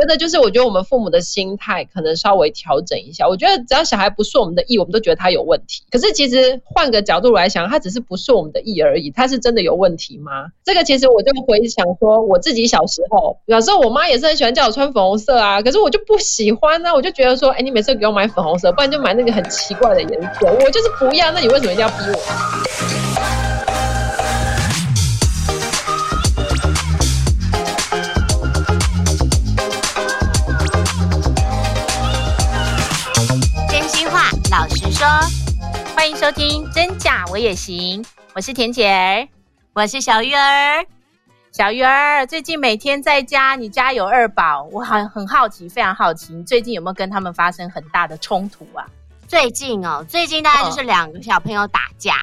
觉得就是，我觉得我们父母的心态可能稍微调整一下。我觉得只要小孩不顺我们的意，我们都觉得他有问题。可是其实换个角度来想，他只是不顺我们的意而已，他是真的有问题吗？这个其实我就回想说，我自己小时候，有时候我妈也是很喜欢叫我穿粉红色啊，可是我就不喜欢啊，我就觉得说，哎，你每次给我买粉红色，不然就买那个很奇怪的颜色，我就是不要。那你为什么一定要逼我？收听《真假我也行》，我是田姐儿，我是小鱼儿。小鱼儿最近每天在家，你家有二宝，我很很好奇，非常好奇，你最近有没有跟他们发生很大的冲突啊？最近哦，最近大概就是两个小朋友打架。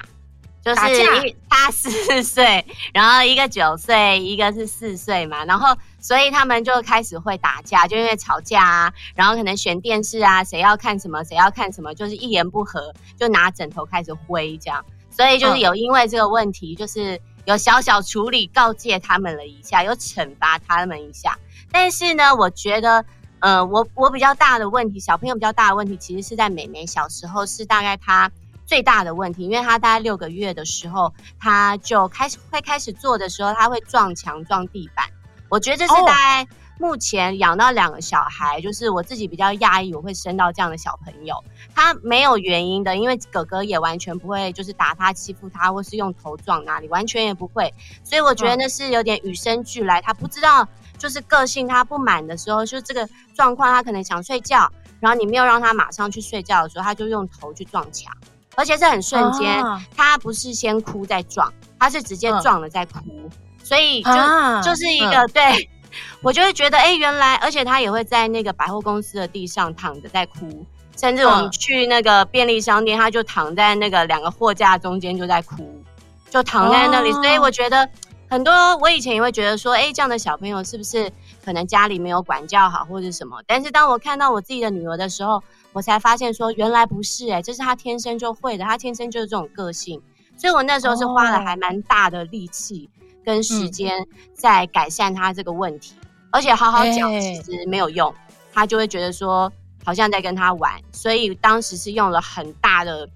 哦就是他四岁，然后一个九岁，一个是四岁嘛，然后所以他们就开始会打架，就因为吵架啊，然后可能选电视啊，谁要看什么，谁要看什么，就是一言不合就拿枕头开始挥这样，所以就是有因为这个问题，就是有小小处理，告诫他们了一下，有惩罚他们一下，但是呢，我觉得，呃，我我比较大的问题，小朋友比较大的问题，其实是在美美小时候，是大概他。最大的问题，因为他大概六个月的时候，他就开始会开始做的时候，他会撞墙撞地板。我觉得这是大概目前养到两个小孩，oh. 就是我自己比较讶异，我会生到这样的小朋友。他没有原因的，因为哥哥也完全不会，就是打他、欺负他，或是用头撞哪里，完全也不会。所以我觉得那是有点与生俱来。他不知道，就是个性他不满的时候，就这个状况，他可能想睡觉，然后你没有让他马上去睡觉的时候，他就用头去撞墙。而且是很瞬间，啊、他不是先哭再撞，他是直接撞了再哭，啊、所以就、啊、就是一个、啊、对，我就会觉得，哎、欸，原来，而且他也会在那个百货公司的地上躺着在哭，甚至我们去那个便利商店，他就躺在那个两个货架中间就在哭，就躺在那里，啊、所以我觉得很多，我以前也会觉得说，哎、欸，这样的小朋友是不是可能家里没有管教好或者什么？但是当我看到我自己的女儿的时候。我才发现说，原来不是诶、这是他天生就会的，他天生就是这种个性，所以我那时候是花了还蛮大的力气跟时间在改善他这个问题，而且好好讲其实没有用，他就会觉得说好像在跟他玩，所以当时是用了很大的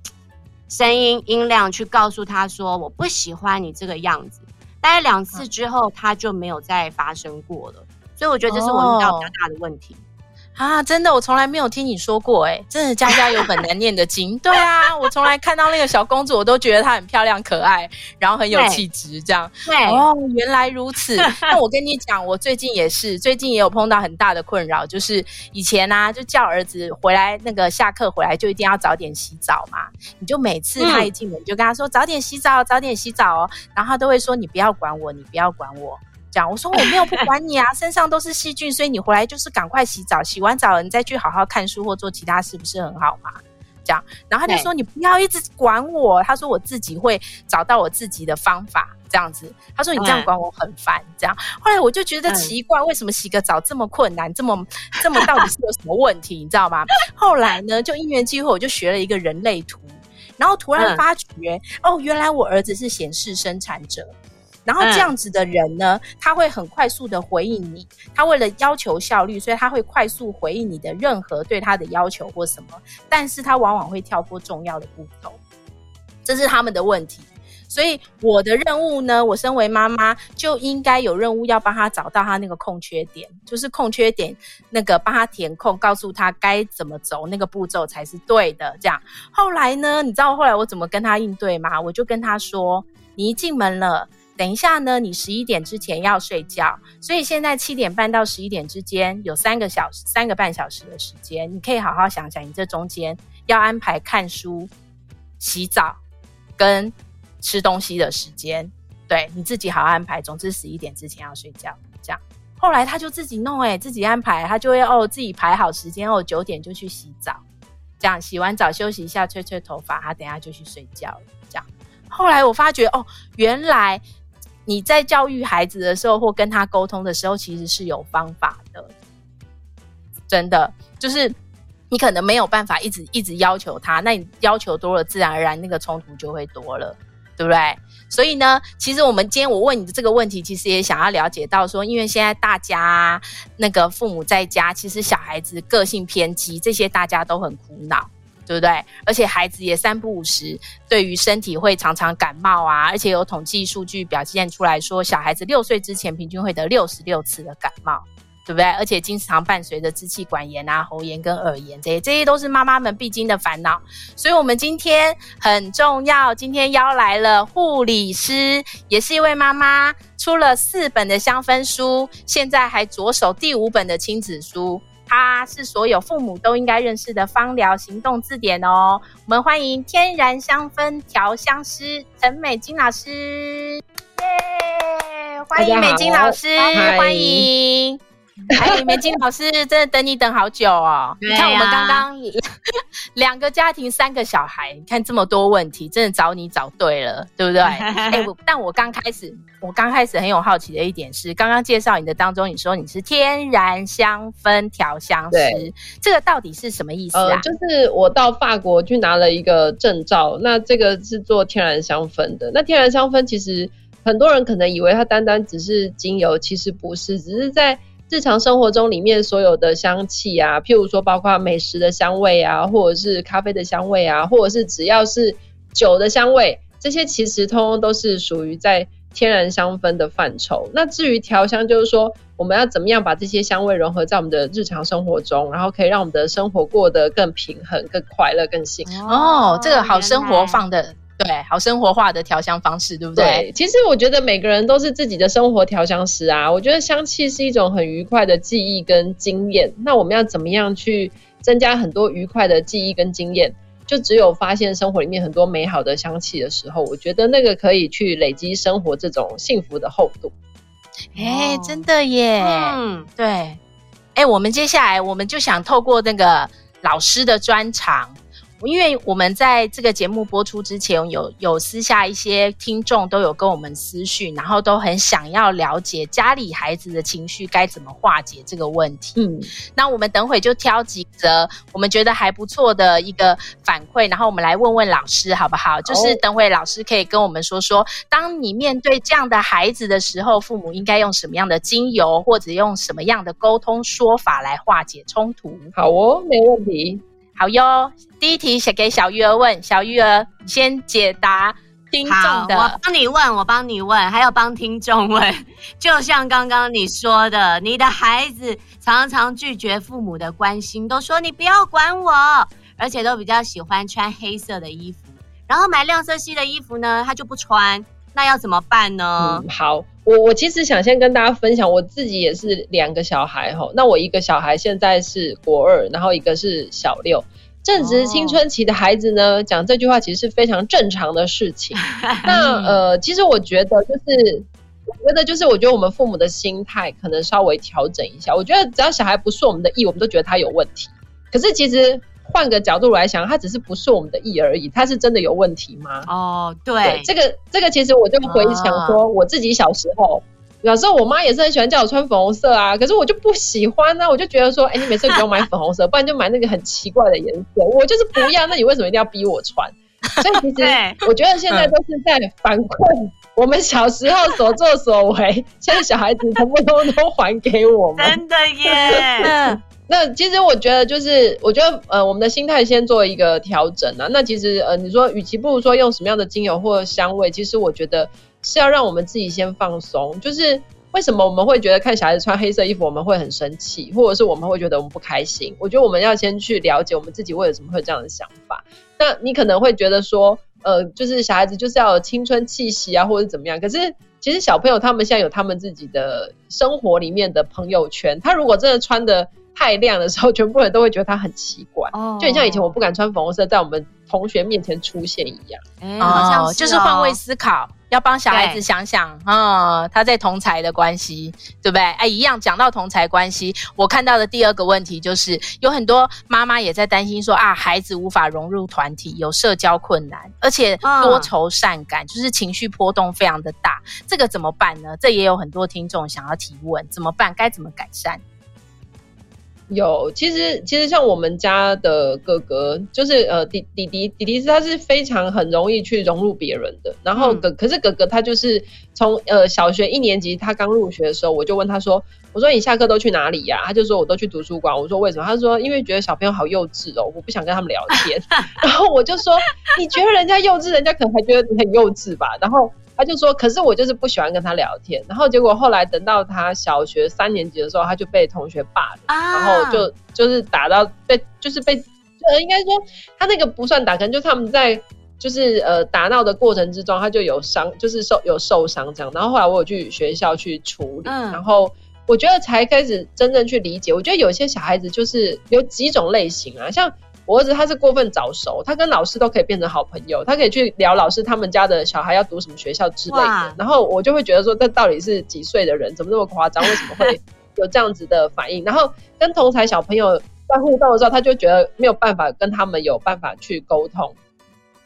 声音音量去告诉他说，我不喜欢你这个样子，大概两次之后他就没有再发生过了，所以我觉得这是我遇到比较大的问题。啊，真的，我从来没有听你说过，哎，真的家家有本难念的经。对啊，我从来看到那个小公主，我都觉得她很漂亮可爱，然后很有气质，这样。对哦，原来如此。那我跟你讲，我最近也是，最近也有碰到很大的困扰，就是以前啊，就叫儿子回来，那个下课回来就一定要早点洗澡嘛。你就每次他一进门，就跟他说、嗯、早点洗澡，早点洗澡哦，然后他都会说你不要管我，你不要管我。讲，我说我没有不管你啊，身上都是细菌，所以你回来就是赶快洗澡，洗完澡了你再去好好看书或做其他事，不是很好吗？这样，然后他就说你不要一直管我，他说我自己会找到我自己的方法，这样子。他说你这样管我很烦，这样。后来我就觉得奇怪，为什么洗个澡这么困难，这么这么到底是有什么问题，你知道吗？后来呢，就因缘际会，我就学了一个人类图，然后突然发觉，哦，原来我儿子是显示生产者。然后这样子的人呢，嗯、他会很快速的回应你。他为了要求效率，所以他会快速回应你的任何对他的要求或什么。但是他往往会跳过重要的步骤，这是他们的问题。所以我的任务呢，我身为妈妈就应该有任务要帮他找到他那个空缺点，就是空缺点那个帮他填空，告诉他该怎么走，那个步骤才是对的。这样后来呢，你知道后来我怎么跟他应对吗？我就跟他说：“你一进门了。”等一下呢，你十一点之前要睡觉，所以现在七点半到十一点之间有三个小时、三个半小时的时间，你可以好好想想，你这中间要安排看书、洗澡跟吃东西的时间，对，你自己好好安排。总之十一点之前要睡觉，这样。后来他就自己弄，诶，自己安排，他就会哦自己排好时间，哦九点就去洗澡，这样洗完澡休息一下，吹吹头发，他等下就去睡觉了，这样。后来我发觉哦，原来。你在教育孩子的时候，或跟他沟通的时候，其实是有方法的。真的，就是你可能没有办法一直一直要求他，那你要求多了，自然而然那个冲突就会多了，对不对？所以呢，其实我们今天我问你的这个问题，其实也想要了解到说，因为现在大家那个父母在家，其实小孩子个性偏激，这些大家都很苦恼。对不对？而且孩子也三不五时，对于身体会常常感冒啊，而且有统计数据表现出来说，小孩子六岁之前平均会得六十六次的感冒，对不对？而且经常伴随着支气管炎啊、喉炎跟耳炎这些，这些都是妈妈们必经的烦恼。所以，我们今天很重要，今天邀来了护理师，也是一位妈妈，出了四本的香氛书，现在还着手第五本的亲子书。它是所有父母都应该认识的芳疗行动字典哦。我们欢迎天然香氛调香师陈美金老师，耶！欢迎美金老师，欢迎。哎，美金老师，真的等你等好久哦！你看我们刚刚两个家庭三个小孩，你看这么多问题，真的找你找对了，对不对？哎，但我刚开始，我刚开始很有好奇的一点是，刚刚介绍你的当中，你说你是天然香氛调香师，这个到底是什么意思啊？呃，就是我到法国去拿了一个证照，那这个是做天然香氛的。那天然香氛其实很多人可能以为它单单只是精油，其实不是，只是在。日常生活中里面所有的香气啊，譬如说包括美食的香味啊，或者是咖啡的香味啊，或者是只要是酒的香味，这些其实通通都是属于在天然香氛的范畴。那至于调香，就是说我们要怎么样把这些香味融合在我们的日常生活中，然后可以让我们的生活过得更平衡、更快乐、更幸福。哦，这个好生活放的。对，好生活化的调香方式，对不对？对，其实我觉得每个人都是自己的生活调香师啊。我觉得香气是一种很愉快的记忆跟经验。那我们要怎么样去增加很多愉快的记忆跟经验？就只有发现生活里面很多美好的香气的时候，我觉得那个可以去累积生活这种幸福的厚度。哎，真的耶！嗯，对。哎，我们接下来我们就想透过那个老师的专长。因为我们在这个节目播出之前，有有私下一些听众都有跟我们私讯，然后都很想要了解家里孩子的情绪该怎么化解这个问题。嗯，那我们等会就挑几则我们觉得还不错的一个反馈，然后我们来问问老师好不好？就是等会老师可以跟我们说说，当你面对这样的孩子的时候，父母应该用什么样的精油，或者用什么样的沟通说法来化解冲突？好哦，没问题。好哟，第一题写给小鱼儿问，小鱼儿先解答听众的。我帮你问，我帮你问，还有帮听众问。就像刚刚你说的，你的孩子常常拒绝父母的关心，都说你不要管我，而且都比较喜欢穿黑色的衣服，然后买亮色系的衣服呢，他就不穿，那要怎么办呢？嗯，好，我我其实想先跟大家分享，我自己也是两个小孩哈，那我一个小孩现在是国二，然后一个是小六。正值青春期的孩子呢，讲、哦、这句话其实是非常正常的事情。那呃，其实我觉得就是，我觉得就是，我觉得我们父母的心态可能稍微调整一下。我觉得只要小孩不顺我们的意，我们都觉得他有问题。可是其实换个角度来想，他只是不是我们的意而已，他是真的有问题吗？哦，对，对这个这个其实我就回想说，我自己小时候。有时候我妈也是很喜欢叫我穿粉红色啊，可是我就不喜欢啊，我就觉得说，哎、欸，你每次给我买粉红色，不然就买那个很奇怪的颜色，我就是不要。那你为什么一定要逼我穿？所以其实 我觉得现在都是在反馈我们小时候所作所为，现在小孩子全部都都还给我们。真的耶。那其实我觉得就是，我觉得呃，我们的心态先做一个调整啊。那其实呃，你说与其不如说用什么样的精油或香味，其实我觉得。是要让我们自己先放松，就是为什么我们会觉得看小孩子穿黑色衣服我们会很生气，或者是我们会觉得我们不开心？我觉得我们要先去了解我们自己为什么会这样的想法。那你可能会觉得说，呃，就是小孩子就是要有青春气息啊，或者怎么样？可是其实小朋友他们现在有他们自己的生活里面的朋友圈，他如果真的穿的太亮的时候，全部人都会觉得他很奇怪。哦，就很像以前我不敢穿粉红色在我们同学面前出现一样。哎，好像是哦，就是换位思考。要帮小孩子想想，嗯，他在同才的关系，对不对？哎，一样讲到同才关系，我看到的第二个问题就是，有很多妈妈也在担心说啊，孩子无法融入团体，有社交困难，而且多愁善感，嗯、就是情绪波动非常的大，这个怎么办呢？这也有很多听众想要提问，怎么办？该怎么改善？有，其实其实像我们家的哥哥，就是呃弟弟弟弟弟是他是非常很容易去融入别人的，然后哥、嗯、可是哥哥他就是从呃小学一年级他刚入学的时候，我就问他说，我说你下课都去哪里呀、啊？他就说我都去图书馆。我说为什么？他说因为觉得小朋友好幼稚哦，我不想跟他们聊天。然后我就说你觉得人家幼稚，人家可能还觉得你很幼稚吧？然后。他就说：“可是我就是不喜欢跟他聊天。”然后结果后来等到他小学三年级的时候，他就被同学霸凌，啊、然后就就是打到被就是被呃，应该说他那个不算打，可能就他们在就是呃打闹的过程之中，他就有伤，就是受有受伤这样。然后后来我有去学校去处理，嗯、然后我觉得才开始真正去理解。我觉得有些小孩子就是有几种类型啊，像。我儿子他是过分早熟，他跟老师都可以变成好朋友，他可以去聊老师他们家的小孩要读什么学校之类的。然后我就会觉得说，这到底是几岁的人，怎么那么夸张？为什么会有这样子的反应？然后跟同才小朋友在互动的时候，他就觉得没有办法跟他们有办法去沟通。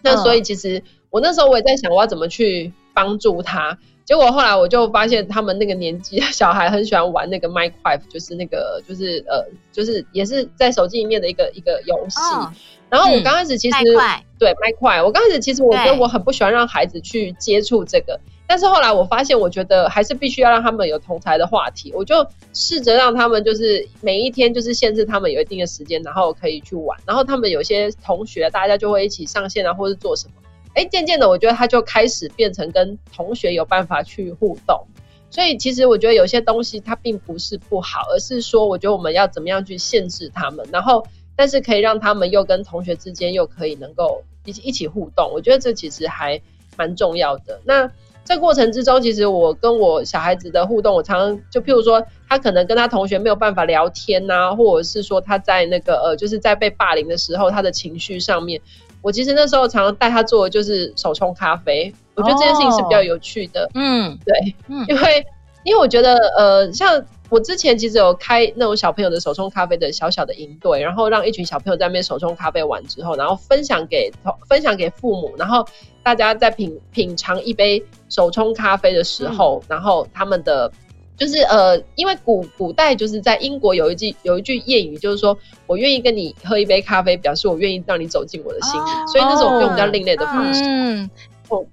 那所以其实我那时候我也在想，我要怎么去帮助他。结果后来我就发现，他们那个年纪 小孩很喜欢玩那个 Minecraft，就是那个就是呃，就是也是在手机里面的一个一个游戏。哦、然后我刚开始其实、嗯、对 Minecraft，我刚开始其实我觉得我很不喜欢让孩子去接触这个，但是后来我发现，我觉得还是必须要让他们有同台的话题。我就试着让他们就是每一天就是限制他们有一定的时间，然后可以去玩。然后他们有些同学大家就会一起上线啊，或是做什么。哎，渐渐的，我觉得他就开始变成跟同学有办法去互动，所以其实我觉得有些东西它并不是不好，而是说我觉得我们要怎么样去限制他们，然后但是可以让他们又跟同学之间又可以能够一起一起互动，我觉得这其实还蛮重要的。那这过程之中，其实我跟我小孩子的互动，我常常就譬如说，他可能跟他同学没有办法聊天呐，或者是说他在那个呃，就是在被霸凌的时候，他的情绪上面。我其实那时候常常带他做的就是手冲咖啡，我觉得这件事情是比较有趣的。嗯，对，嗯，因为因为我觉得呃，像我之前其实有开那种小朋友的手冲咖啡的小小的营队，然后让一群小朋友在那边手冲咖啡完之后，然后分享给分享给父母，然后大家在品品尝一杯手冲咖啡的时候，嗯、然后他们的。就是呃，因为古古代就是在英国有一句有一句谚语，就是说我愿意跟你喝一杯咖啡，表示我愿意让你走进我的心里，哦、所以那是我们用比较另类的方式。嗯。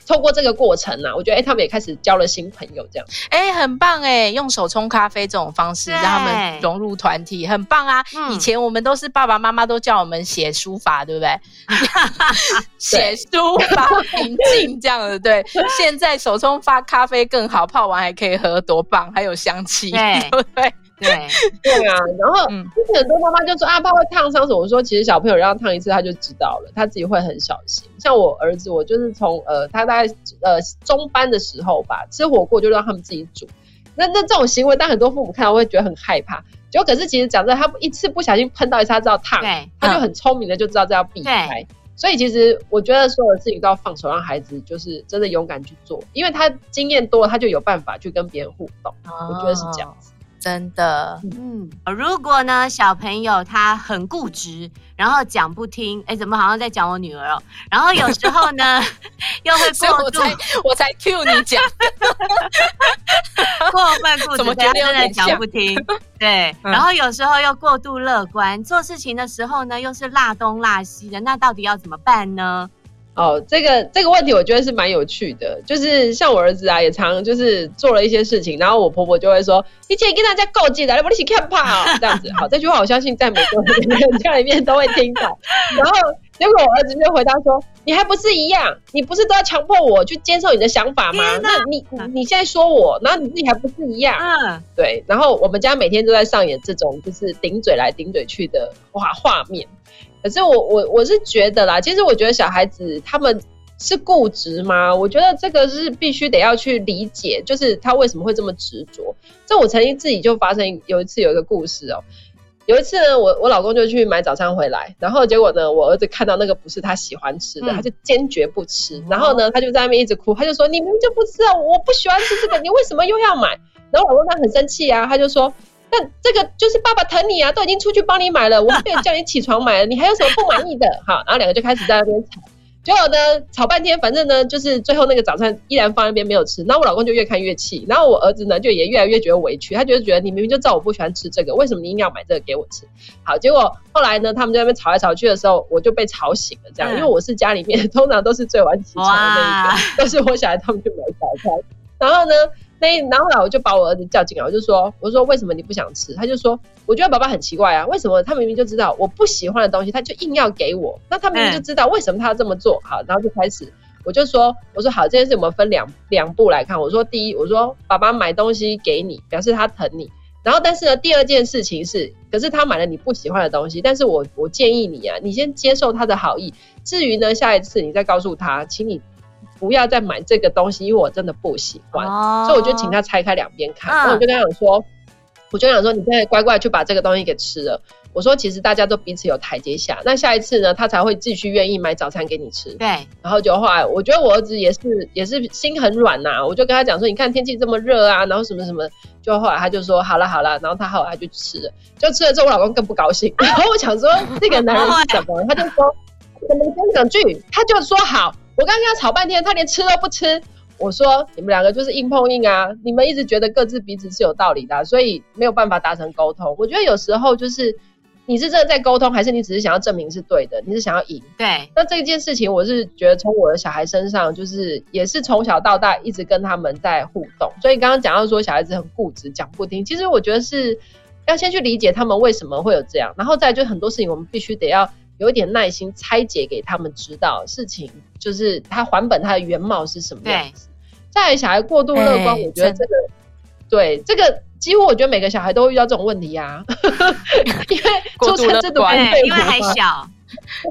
透过这个过程呢、啊，我觉得哎、欸，他们也开始交了新朋友，这样哎、欸，很棒哎，用手冲咖啡这种方式让他们融入团体，很棒啊！嗯、以前我们都是爸爸妈妈都叫我们写书法，对不对？写书法平静这样的，对。现在手冲发咖啡更好，泡完还可以喝，多棒！还有香气，对，对不对？对 对啊，然后就是很多妈妈就说啊，怕会烫伤什么。我说其实小朋友让他烫一次他就知道了，他自己会很小心。像我儿子，我就是从呃他大概呃中班的时候吧，吃火锅就让他们自己煮。那那这种行为，但很多父母看到会觉得很害怕。就可是其实讲真的，他一次不小心喷到一次，他知道烫，他就很聪明的就知道这要避开。所以其实我觉得所有的事情都要放手，让孩子就是真的勇敢去做，因为他经验多了，他就有办法去跟别人互动。哦、我觉得是这样子。真的，嗯，如果呢，小朋友他很固执，然后讲不听，哎、欸，怎么好像在讲我女儿哦？然后有时候呢，又会过度，我才我才 cue 你讲，过分固执，怎么觉得真的讲不听？对，然后有时候又过度乐观，做事情的时候呢，又是辣东辣西的，那到底要怎么办呢？哦，这个这个问题我觉得是蛮有趣的，就是像我儿子啊，也常就是做了一些事情，然后我婆婆就会说：“你姐跟大家够劲的，你不一起看怕哦。”这样子，好，这句话我相信在每个人家里面都会听到。然后结果我儿子就回答说：“你还不是一样？你不是都要强迫我去接受你的想法吗？那你你现在说我，然后你自己还不是一样？嗯，对。然后我们家每天都在上演这种就是顶嘴来顶嘴去的哇画面。”可是我我我是觉得啦，其实我觉得小孩子他们是固执吗？我觉得这个是必须得要去理解，就是他为什么会这么执着。这我曾经自己就发生有一次有一个故事哦、喔，有一次呢，我我老公就去买早餐回来，然后结果呢，我儿子看到那个不是他喜欢吃的，嗯、他就坚决不吃，然后呢，他就在那边一直哭，他就说：“你明明就不吃啊，我不喜欢吃这个，你为什么又要买？”然后我老公他很生气啊，他就说。那这个就是爸爸疼你啊，都已经出去帮你买了，我没有叫你起床买了，你还有什么不满意的？好，然后两个就开始在那边吵。结果呢，吵半天，反正呢，就是最后那个早餐依然放在那边没有吃。然后我老公就越看越气，然后我儿子呢就也越来越觉得委屈，他就是觉得你明明就知道我不喜欢吃这个，为什么你硬要买这个给我吃？好，结果后来呢，他们在那边吵来吵去的时候，我就被吵醒了，这样，因为我是家里面通常都是最晚起床的那一个，但是我小孩他们去买早餐，然后呢。那然后呢我就把我儿子叫进来，我就说：“我说为什么你不想吃？”他就说：“我觉得爸爸很奇怪啊，为什么他明明就知道我不喜欢的东西，他就硬要给我？那他明明就知道为什么他要这么做？好，然后就开始，我就说：我说好，这件事我们分两两步来看。我说第一，我说爸爸买东西给你，表示他疼你。然后但是呢，第二件事情是，可是他买了你不喜欢的东西，但是我我建议你啊，你先接受他的好意。至于呢，下一次你再告诉他，请你。”不要再买这个东西，因为我真的不喜欢，哦、所以我就请他拆开两边看。然后我就跟他讲说，我就想说，你现在乖乖去把这个东西给吃了。我说，其实大家都彼此有台阶下，那下一次呢，他才会继续愿意买早餐给你吃。对。然后就后来，我觉得我儿子也是也是心很软呐、啊，我就跟他讲说，你看天气这么热啊，然后什么什么，就后来他就说好了好了，然后他后来他就吃了，就吃了之后，我老公更不高兴。然后我想说，这个男人是什么？他就说，怎么讲两句，他就说好。我刚刚跟他吵半天，他连吃都不吃。我说你们两个就是硬碰硬啊！你们一直觉得各自彼此是有道理的，所以没有办法达成沟通。我觉得有时候就是你是真的在沟通，还是你只是想要证明是对的？你是想要赢？对。那这件事情，我是觉得从我的小孩身上，就是也是从小到大一直跟他们在互动。所以刚刚讲到说小孩子很固执，讲不听。其实我觉得是要先去理解他们为什么会有这样，然后再就很多事情我们必须得要。有一点耐心拆解给他们知道事情，就是他还本他的原貌是什么样子。再小孩过度乐观，我觉得这个对这个几乎我觉得每个小孩都会遇到这种问题呀、啊，因为出生制度不对，因为还小，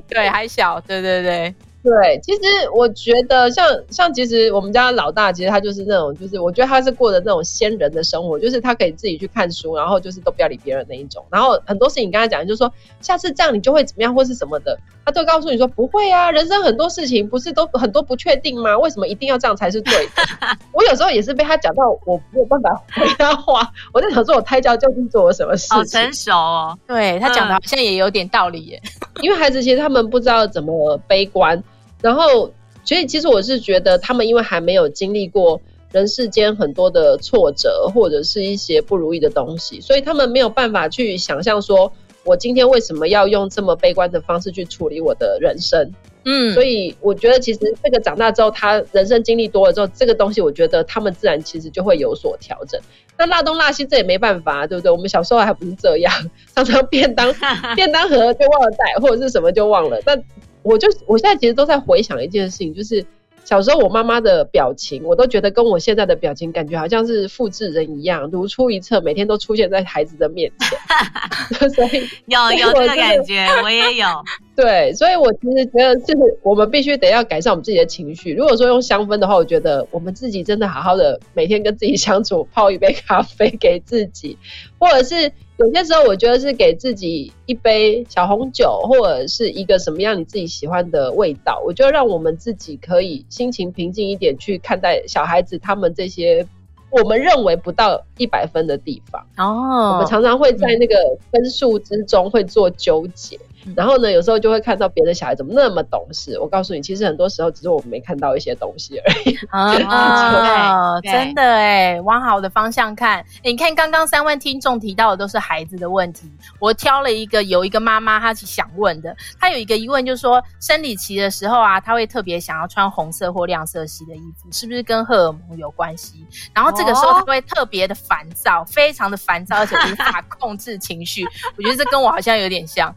对还小，对对对。对，其实我觉得像像其实我们家老大，其实他就是那种，就是我觉得他是过的那种仙人的生活，就是他可以自己去看书，然后就是都不要理别人那一种。然后很多事情跟他讲，就是说下次这样你就会怎么样或是什么的，他都告诉你说不会啊，人生很多事情不是都很多不确定吗？为什么一定要这样才是对的？我有时候也是被他讲到我没有办法回他话，我在想说我胎教究竟做了什么事情？好成熟哦，对他讲的好像也有点道理耶，因为孩子其实他们不知道怎么悲观。然后，所以其实我是觉得，他们因为还没有经历过人世间很多的挫折，或者是一些不如意的东西，所以他们没有办法去想象说，我今天为什么要用这么悲观的方式去处理我的人生？嗯，所以我觉得其实这个长大之后，他人生经历多了之后，这个东西我觉得他们自然其实就会有所调整。那辣东辣西这也没办法，对不对？我们小时候还不是这样，常常便当 便当盒就忘了带，或者是什么就忘了，但。我就我现在其实都在回想一件事情，就是小时候我妈妈的表情，我都觉得跟我现在的表情感觉好像是复制人一样，如出一辙，每天都出现在孩子的面前。所以 有有这个感觉，我也有。对，所以我其实觉得，就是我们必须得要改善我们自己的情绪。如果说用香氛的话，我觉得我们自己真的好好的每天跟自己相处，泡一杯咖啡给自己，或者是。有些时候，我觉得是给自己一杯小红酒，或者是一个什么样你自己喜欢的味道。我觉得让我们自己可以心情平静一点去看待小孩子他们这些我们认为不到一百分的地方。哦，我们常常会在那个分数之中会做纠结。然后呢，有时候就会看到别的小孩怎么那么懂事。我告诉你，其实很多时候只是我们没看到一些东西而已。啊，真的哎，往好的方向看。你看刚刚三位听众提到的都是孩子的问题，我挑了一个，有一个妈妈她是想问的，她有一个疑问，就是说生理期的时候啊，她会特别想要穿红色或亮色系的衣服，是不是跟荷尔蒙有关系？然后这个时候她会特别的烦躁，非常的烦躁，而且无法控制情绪。我觉得这跟我好像有点像。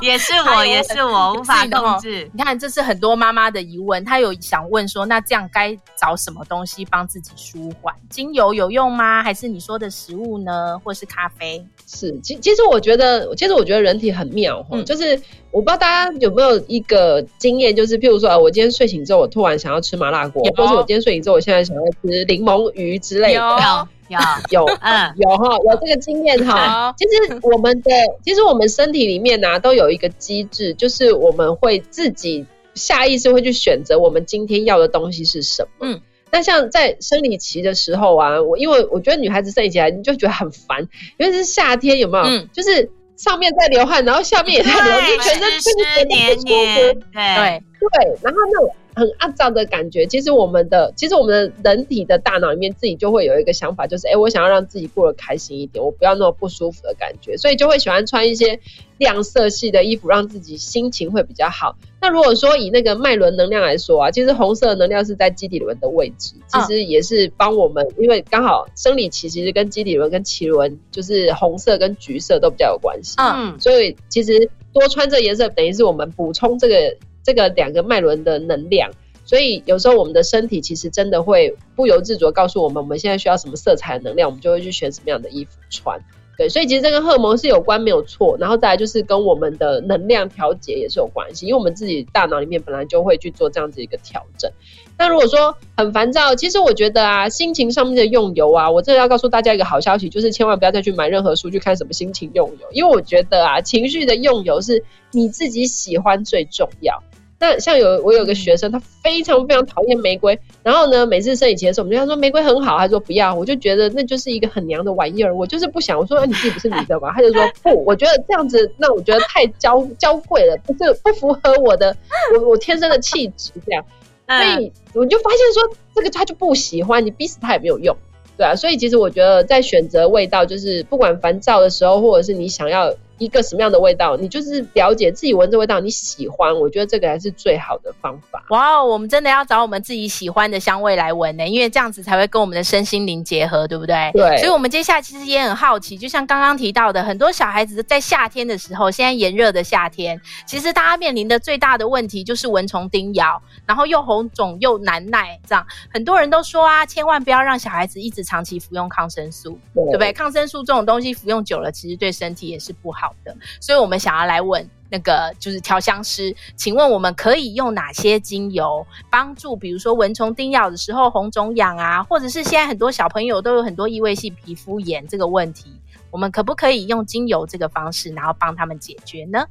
也是我，也是我无法控制。你看，这是很多妈妈的疑问。她有想问说，那这样该找什么东西帮自己舒缓？精油有用吗？还是你说的食物呢？或是咖啡？是，其其实我觉得，其实我觉得人体很妙哈、嗯，就是我不知道大家有没有一个经验，就是譬如说，我今天睡醒之后，我突然想要吃麻辣锅，或是我今天睡醒之后，我现在想要吃柠檬鱼之类的。有 有嗯有哈有这个经验哈，其实我们的其实我们身体里面呢、啊、都有一个机制，就是我们会自己下意识会去选择我们今天要的东西是什么。嗯，那像在生理期的时候啊，我因为我觉得女孩子生理期来你就觉得很烦，尤其是夏天有没有？嗯，就是上面在流汗，然后下面也在流，就全身湿湿黏黏，对对对，然后那种。很肮脏的感觉，其实我们的，其实我们的人体的大脑里面自己就会有一个想法，就是，哎，我想要让自己过得开心一点，我不要那么不舒服的感觉，所以就会喜欢穿一些亮色系的衣服，让自己心情会比较好。那如果说以那个脉轮能量来说啊，其实红色能量是在基底轮的位置，其实也是帮我们，因为刚好生理期其实跟基底轮跟脐轮就是红色跟橘色都比较有关系，嗯，所以其实多穿这颜色等于是我们补充这个。这个两个脉轮的能量，所以有时候我们的身体其实真的会不由自主告诉我们，我们现在需要什么色彩的能量，我们就会去选什么样的衣服穿。对，所以其实这跟荷尔蒙是有关，没有错。然后再来就是跟我们的能量调节也是有关系，因为我们自己大脑里面本来就会去做这样子一个调整。那如果说很烦躁，其实我觉得啊，心情上面的用油啊，我这要告诉大家一个好消息，就是千万不要再去买任何书去看什么心情用油，因为我觉得啊，情绪的用油是你自己喜欢最重要。那像有我有个学生，他非常非常讨厌玫瑰，然后呢，每次生理期的时候，我们就跟他说玫瑰很好，他说不要，我就觉得那就是一个很娘的玩意儿，我就是不想。我说，啊，你自己不是女的吗？他就说 不，我觉得这样子，那我觉得太娇娇贵了，不是不符合我的我我天生的气质这样，所以我就发现说这个他就不喜欢，你逼死他也没有用，对啊，所以其实我觉得在选择味道，就是不管烦躁的时候，或者是你想要。一个什么样的味道，你就是了解自己闻这味道，你喜欢，我觉得这个还是最好的方法。哇，wow, 我们真的要找我们自己喜欢的香味来闻呢，因为这样子才会跟我们的身心灵结合，对不对？对。所以，我们接下来其实也很好奇，就像刚刚提到的，很多小孩子在夏天的时候，现在炎热的夏天，其实大家面临的最大的问题就是蚊虫叮咬，然后又红肿又难耐，这样很多人都说啊，千万不要让小孩子一直长期服用抗生素，对，对不对？抗生素这种东西服用久了，其实对身体也是不好。好的，所以我们想要来问那个就是调香师，请问我们可以用哪些精油帮助，比如说蚊虫叮咬的时候红肿痒啊，或者是现在很多小朋友都有很多异味性皮肤炎这个问题，我们可不可以用精油这个方式，然后帮他们解决呢？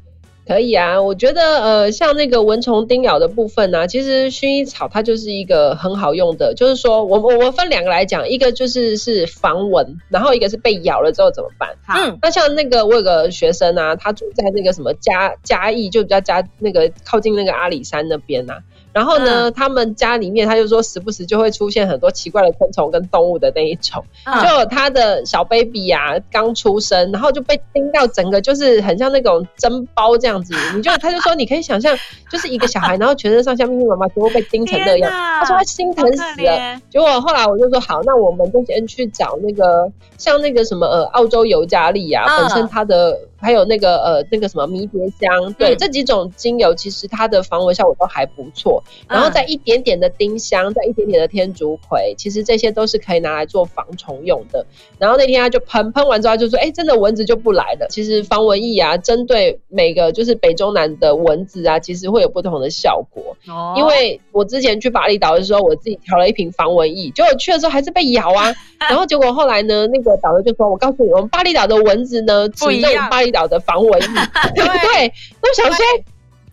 可以啊，我觉得呃，像那个蚊虫叮咬的部分呢、啊，其实薰衣草它就是一个很好用的，就是说我我我分两个来讲，一个就是是防蚊，然后一个是被咬了之后怎么办？嗯，那像那个我有个学生啊，他住在那个什么嘉嘉义，就比较嘉那个靠近那个阿里山那边啊。然后呢，嗯、他们家里面他就说，时不时就会出现很多奇怪的昆虫跟动物的那一种。嗯、就他的小 baby 啊，刚出生，然后就被叮到整个就是很像那种针包这样子。你就他就说，你可以想象，就是一个小孩，然后全身上下密密麻麻全部被叮成那样。他说他心疼死了。结果后来我就说好，那我们就先去找那个像那个什么呃澳洲尤加利啊，嗯、本身它的。还有那个呃那个什么迷迭香，对、嗯、这几种精油，其实它的防蚊效果都还不错。然后再一点点的丁香，再一点点的天竺葵，其实这些都是可以拿来做防虫用的。然后那天他就喷喷完之后，就说：“哎，真的蚊子就不来了。”其实防蚊液啊，针对每个就是北中南的蚊子啊，其实会有不同的效果。哦。因为我之前去巴厘岛的时候，我自己调了一瓶防蚊液，结果去的时候还是被咬啊。然后结果后来呢，那个导游就说：“我告诉你，我们巴厘岛的蚊子呢，只用巴厘。”的防蚊液，对不对？都想说，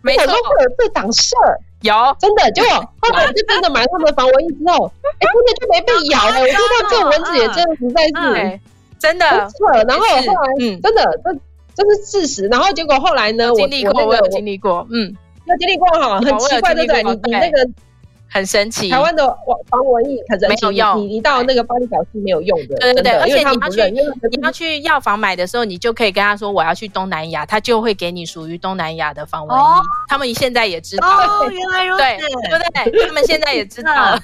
没想说会有这档事儿，有真的，结果后来我就真的买了他们的防蚊液之后，哎，真的就没被咬了。我觉得这种蚊子也真的实在是真的错。然后后来，嗯，真的这这是事实。然后结果后来呢，我经历过，我有经历过，嗯，有经历过哈，很奇怪，对不对？你你那个。很神奇，台湾的防蚊液很神奇，没有用，你你到那个巴厘岛是没有用的。对对对，而且你要去你要去药房买的时候，你就可以跟他说我要去东南亚，他就会给你属于东南亚的防蚊液。他们现在也知道，哦，原来如此，对对对，他们现在也知道。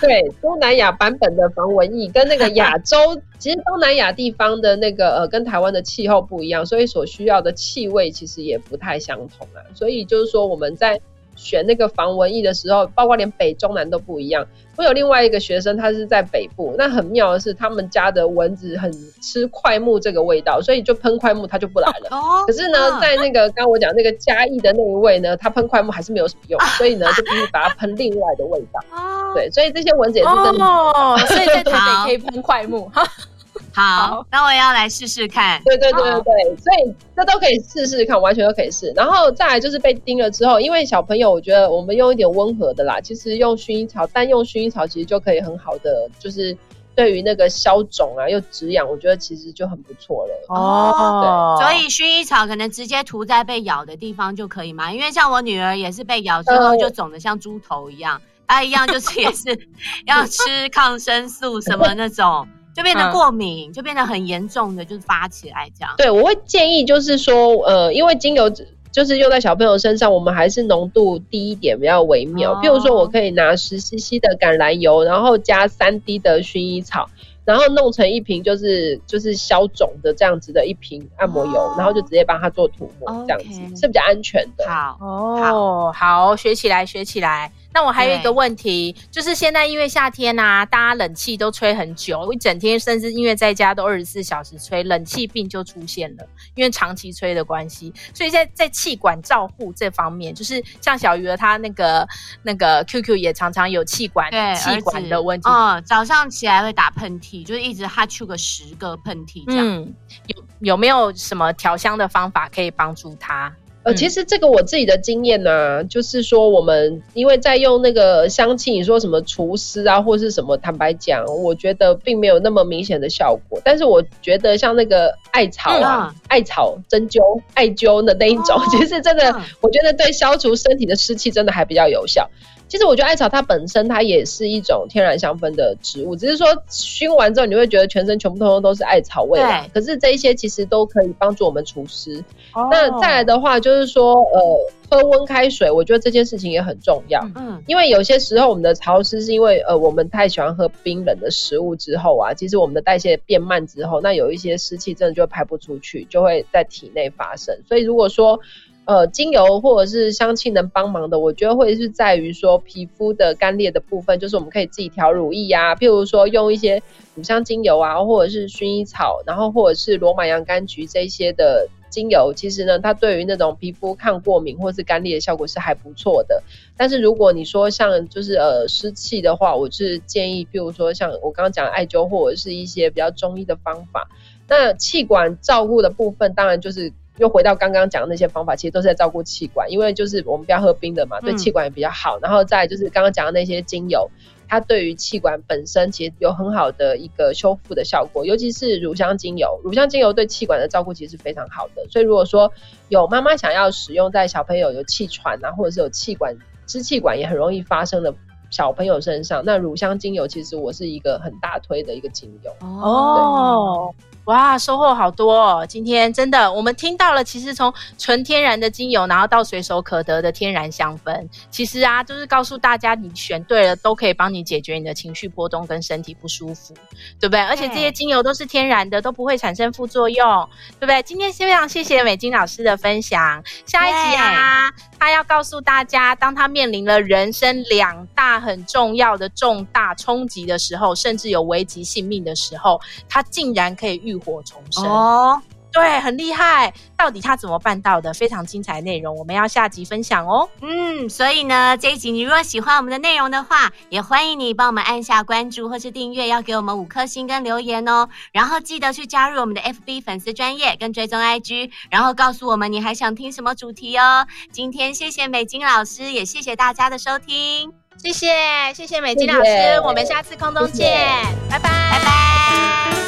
对，东南亚版本的防蚊液跟那个亚洲，其实东南亚地方的那个呃跟台湾的气候不一样，所以所需要的气味其实也不太相同啊。所以就是说我们在。选那个防蚊疫的时候，包括连北中南都不一样。我有另外一个学生，他是在北部，那很妙的是，他们家的蚊子很吃快木这个味道，所以就喷快木，它就不来了。哦、可是呢，在那个刚刚我讲那个嘉义的那一位呢，他喷快木还是没有什么用，所以呢，就必须把它喷另外的味道。哦、对，所以这些蚊子也是真的。哦，所以在台北可以喷快木。好，那我也要来试试看。对对对对对，所以这都可以试试看，完全都可以试。然后再来就是被叮了之后，因为小朋友，我觉得我们用一点温和的啦，其实用薰衣草，单用薰衣草其实就可以很好的，就是对于那个消肿啊又止痒，我觉得其实就很不错了。哦，对，所以薰衣草可能直接涂在被咬的地方就可以嘛？因为像我女儿也是被咬之后就肿得像猪头一样，她、呃、一样就是也是 要吃抗生素什么那种。就变得过敏，嗯、就变得很严重的，就是发起来这样。对，我会建议就是说，呃，因为精油就是用在小朋友身上，我们还是浓度低一点比较微妙。哦、比如说，我可以拿十 CC 的橄榄油，然后加三滴的薰衣草，然后弄成一瓶就是就是消肿的这样子的一瓶按摩油，哦、然后就直接帮他做涂抹，这样子是比较安全的。好哦，好，学起来，学起来。那我还有一个问题，就是现在因为夏天呐、啊，大家冷气都吹很久，一整天，甚至因为在家都二十四小时吹，冷气病就出现了，因为长期吹的关系。所以在在气管照护这方面，就是像小鱼儿他那个那个 QQ 也常常有气管气管的问题。哦，早上起来会打喷嚏，就是一直哈出个十个喷嚏这样。嗯，有有没有什么调香的方法可以帮助他？呃，其实这个我自己的经验呢、就是说我们因为在用那个香气，你说什么除湿啊，或是什么，坦白讲，我觉得并没有那么明显的效果。但是我觉得像那个艾草啊、嗯、艾草针灸、艾灸的那一种，哦、其实真的，我觉得对消除身体的湿气真的还比较有效。其实我觉得艾草它本身它也是一种天然香氛的植物，只是说熏完之后你会觉得全身全部通通都是艾草味可是这一些其实都可以帮助我们除湿。哦、那再来的话就是说，呃，喝温开水，我觉得这件事情也很重要。嗯，因为有些时候我们的潮湿是因为呃我们太喜欢喝冰冷的食物之后啊，其实我们的代谢变慢之后，那有一些湿气真的就排不出去，就会在体内发生。所以如果说呃，精油或者是香气能帮忙的，我觉得会是在于说皮肤的干裂的部分，就是我们可以自己调乳液啊，譬如说用一些乳香精油啊，或者是薰衣草，然后或者是罗马洋甘菊这些的精油，其实呢，它对于那种皮肤抗过敏或是干裂的效果是还不错的。但是如果你说像就是呃湿气的话，我是建议，譬如说像我刚刚讲艾灸或者是一些比较中医的方法。那气管照顾的部分，当然就是。又回到刚刚讲的那些方法，其实都是在照顾气管，因为就是我们不要喝冰的嘛，对气管也比较好。嗯、然后再就是刚刚讲的那些精油，它对于气管本身其实有很好的一个修复的效果，尤其是乳香精油，乳香精油对气管的照顾其实是非常好的。所以如果说有妈妈想要使用在小朋友有气喘啊，或者是有气管支气管也很容易发生的小朋友身上，那乳香精油其实我是一个很大推的一个精油哦。哇，收获好多哦！今天真的，我们听到了，其实从纯天然的精油，然后到随手可得的天然香氛，其实啊，就是告诉大家，你选对了，都可以帮你解决你的情绪波动跟身体不舒服，对不对？而且这些精油都是天然的，都不会产生副作用，对不对？今天非常谢谢美金老师的分享。下一集啊，他要告诉大家，当他面临了人生两大很重要的重大冲击的时候，甚至有危及性命的时候，他竟然可以预。浴火重生哦，对，很厉害。到底他怎么办到的？非常精彩内容，我们要下集分享哦。嗯，所以呢，这一集你如果喜欢我们的内容的话，也欢迎你帮我们按下关注或是订阅，要给我们五颗星跟留言哦。然后记得去加入我们的 FB 粉丝专业跟追踪 IG，然后告诉我们你还想听什么主题哦。今天谢谢美金老师，也谢谢大家的收听，谢谢谢谢美金老师，谢谢我们下次空中见，谢谢拜拜拜拜。